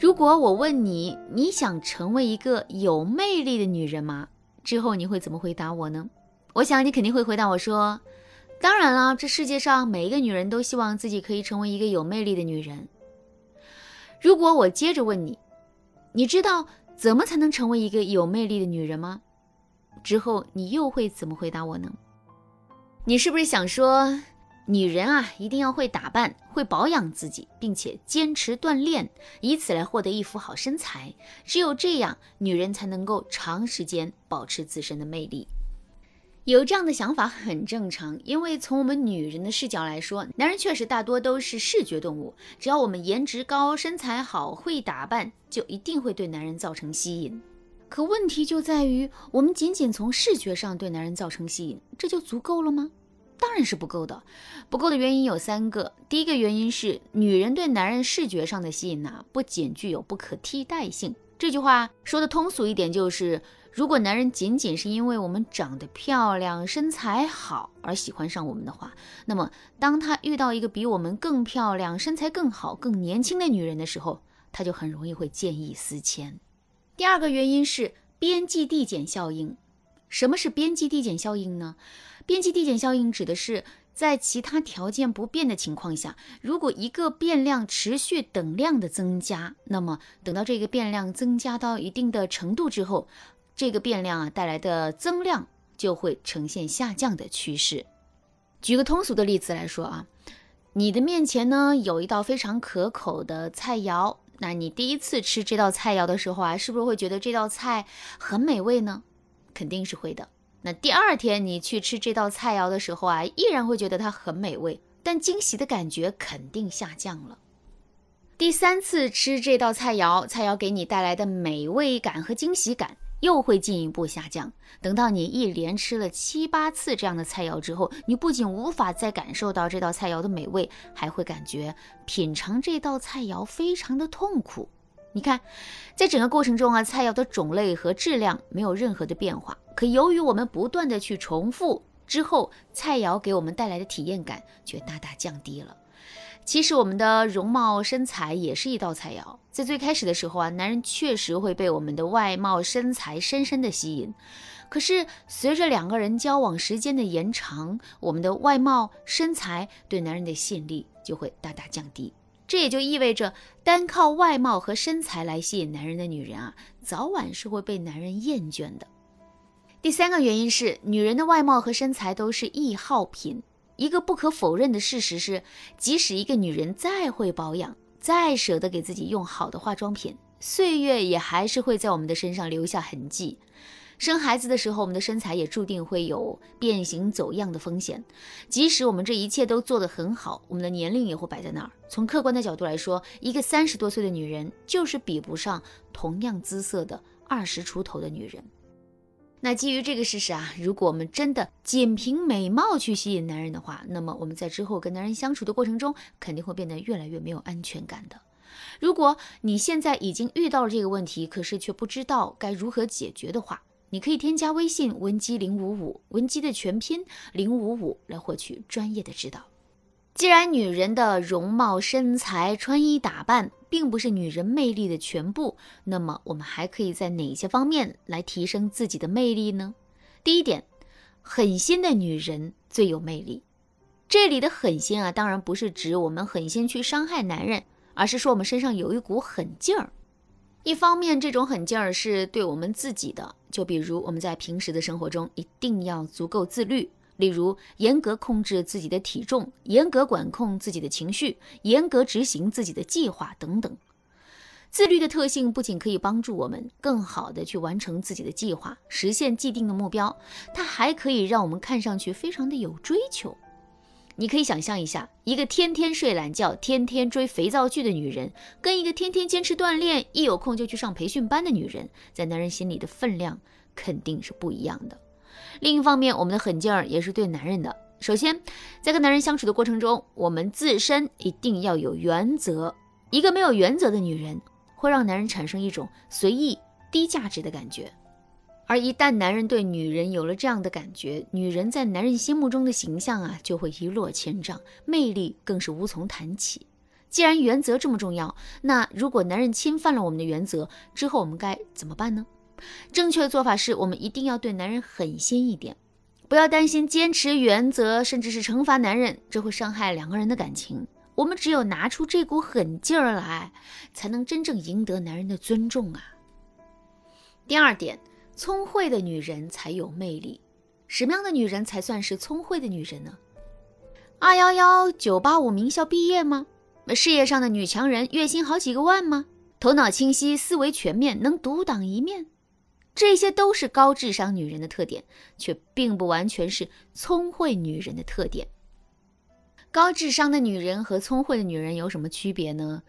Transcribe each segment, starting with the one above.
如果我问你，你想成为一个有魅力的女人吗？之后你会怎么回答我呢？我想你肯定会回答我说：“当然了，这世界上每一个女人都希望自己可以成为一个有魅力的女人。”如果我接着问你，你知道怎么才能成为一个有魅力的女人吗？之后你又会怎么回答我呢？你是不是想说？女人啊，一定要会打扮，会保养自己，并且坚持锻炼，以此来获得一副好身材。只有这样，女人才能够长时间保持自身的魅力。有这样的想法很正常，因为从我们女人的视角来说，男人确实大多都是视觉动物。只要我们颜值高、身材好、会打扮，就一定会对男人造成吸引。可问题就在于，我们仅仅从视觉上对男人造成吸引，这就足够了吗？当然是不够的，不够的原因有三个。第一个原因是，女人对男人视觉上的吸引呐，不仅具有不可替代性。这句话说的通俗一点，就是如果男人仅仅是因为我们长得漂亮、身材好而喜欢上我们的话，那么当他遇到一个比我们更漂亮、身材更好、更年轻的女人的时候，他就很容易会见异思迁。第二个原因是边际递减效应。什么是边际递减效应呢？边际递减效应指的是在其他条件不变的情况下，如果一个变量持续等量的增加，那么等到这个变量增加到一定的程度之后，这个变量啊带来的增量就会呈现下降的趋势。举个通俗的例子来说啊，你的面前呢有一道非常可口的菜肴，那你第一次吃这道菜肴的时候啊，是不是会觉得这道菜很美味呢？肯定是会的。那第二天你去吃这道菜肴的时候啊，依然会觉得它很美味，但惊喜的感觉肯定下降了。第三次吃这道菜肴，菜肴给你带来的美味感和惊喜感又会进一步下降。等到你一连吃了七八次这样的菜肴之后，你不仅无法再感受到这道菜肴的美味，还会感觉品尝这道菜肴非常的痛苦。你看，在整个过程中啊，菜肴的种类和质量没有任何的变化。可由于我们不断的去重复之后，菜肴给我们带来的体验感却大大降低了。其实我们的容貌身材也是一道菜肴。在最开始的时候啊，男人确实会被我们的外貌身材深深的吸引。可是随着两个人交往时间的延长，我们的外貌身材对男人的吸引力就会大大降低。这也就意味着，单靠外貌和身材来吸引男人的女人啊，早晚是会被男人厌倦的。第三个原因是，女人的外貌和身材都是易耗品。一个不可否认的事实是，即使一个女人再会保养，再舍得给自己用好的化妆品，岁月也还是会在我们的身上留下痕迹。生孩子的时候，我们的身材也注定会有变形走样的风险。即使我们这一切都做得很好，我们的年龄也会摆在那儿。从客观的角度来说，一个三十多岁的女人就是比不上同样姿色的二十出头的女人。那基于这个事实啊，如果我们真的仅凭美貌去吸引男人的话，那么我们在之后跟男人相处的过程中，肯定会变得越来越没有安全感的。如果你现在已经遇到了这个问题，可是却不知道该如何解决的话，你可以添加微信文姬零五五，文姬的全拼零五五，来获取专业的指导。既然女人的容貌、身材、穿衣打扮并不是女人魅力的全部，那么我们还可以在哪些方面来提升自己的魅力呢？第一点，狠心的女人最有魅力。这里的狠心啊，当然不是指我们狠心去伤害男人，而是说我们身上有一股狠劲儿。一方面，这种狠劲儿是对我们自己的，就比如我们在平时的生活中一定要足够自律，例如严格控制自己的体重，严格管控自己的情绪，严格执行自己的计划等等。自律的特性不仅可以帮助我们更好的去完成自己的计划，实现既定的目标，它还可以让我们看上去非常的有追求。你可以想象一下，一个天天睡懒觉、天天追肥皂剧的女人，跟一个天天坚持锻炼、一有空就去上培训班的女人，在男人心里的分量肯定是不一样的。另一方面，我们的狠劲儿也是对男人的。首先，在跟男人相处的过程中，我们自身一定要有原则。一个没有原则的女人，会让男人产生一种随意、低价值的感觉。而一旦男人对女人有了这样的感觉，女人在男人心目中的形象啊就会一落千丈，魅力更是无从谈起。既然原则这么重要，那如果男人侵犯了我们的原则之后，我们该怎么办呢？正确的做法是我们一定要对男人狠心一点，不要担心坚持原则，甚至是惩罚男人，这会伤害两个人的感情。我们只有拿出这股狠劲儿来，才能真正赢得男人的尊重啊。第二点，聪慧的女人才有魅力。什么样的女人才算是聪慧的女人呢？二幺幺九八五名校毕业吗？事业上的女强人，月薪好几个万吗？头脑清晰，思维全面，能独当一面，这些都是高智商女人的特点，却并不完全是聪慧女人的特点。高智商的女人和聪慧的女人有什么区别呢？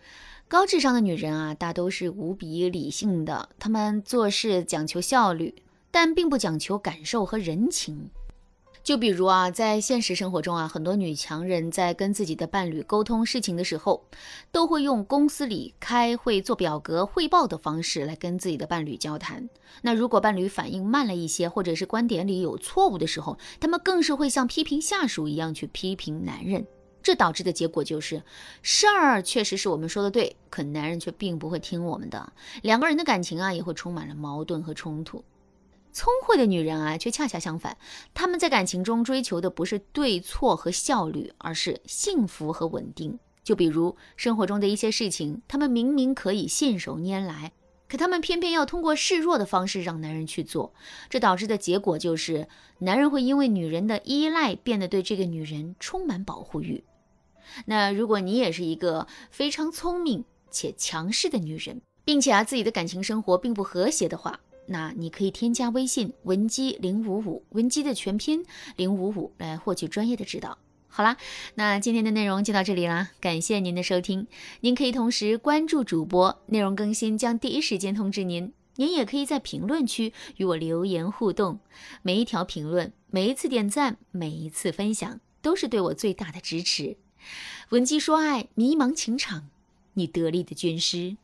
高智商的女人啊，大都是无比理性的，她们做事讲求效率，但并不讲求感受和人情。就比如啊，在现实生活中啊，很多女强人在跟自己的伴侣沟通事情的时候，都会用公司里开会做表格汇报的方式来跟自己的伴侣交谈。那如果伴侣反应慢了一些，或者是观点里有错误的时候，他们更是会像批评下属一样去批评男人。这导致的结果就是，事儿确实是我们说的对，可男人却并不会听我们的，两个人的感情啊也会充满了矛盾和冲突。聪慧的女人啊，却恰恰相反，她们在感情中追求的不是对错和效率，而是幸福和稳定。就比如生活中的一些事情，她们明明可以信手拈来，可她们偏偏要通过示弱的方式让男人去做，这导致的结果就是，男人会因为女人的依赖变得对这个女人充满保护欲。那如果你也是一个非常聪明且强势的女人，并且啊自己的感情生活并不和谐的话，那你可以添加微信文姬零五五，文姬的全拼零五五来获取专业的指导。好啦，那今天的内容就到这里啦，感谢您的收听。您可以同时关注主播，内容更新将第一时间通知您。您也可以在评论区与我留言互动，每一条评论、每一次点赞、每一次分享，都是对我最大的支持。文姬说爱，迷茫情场，你得力的军师。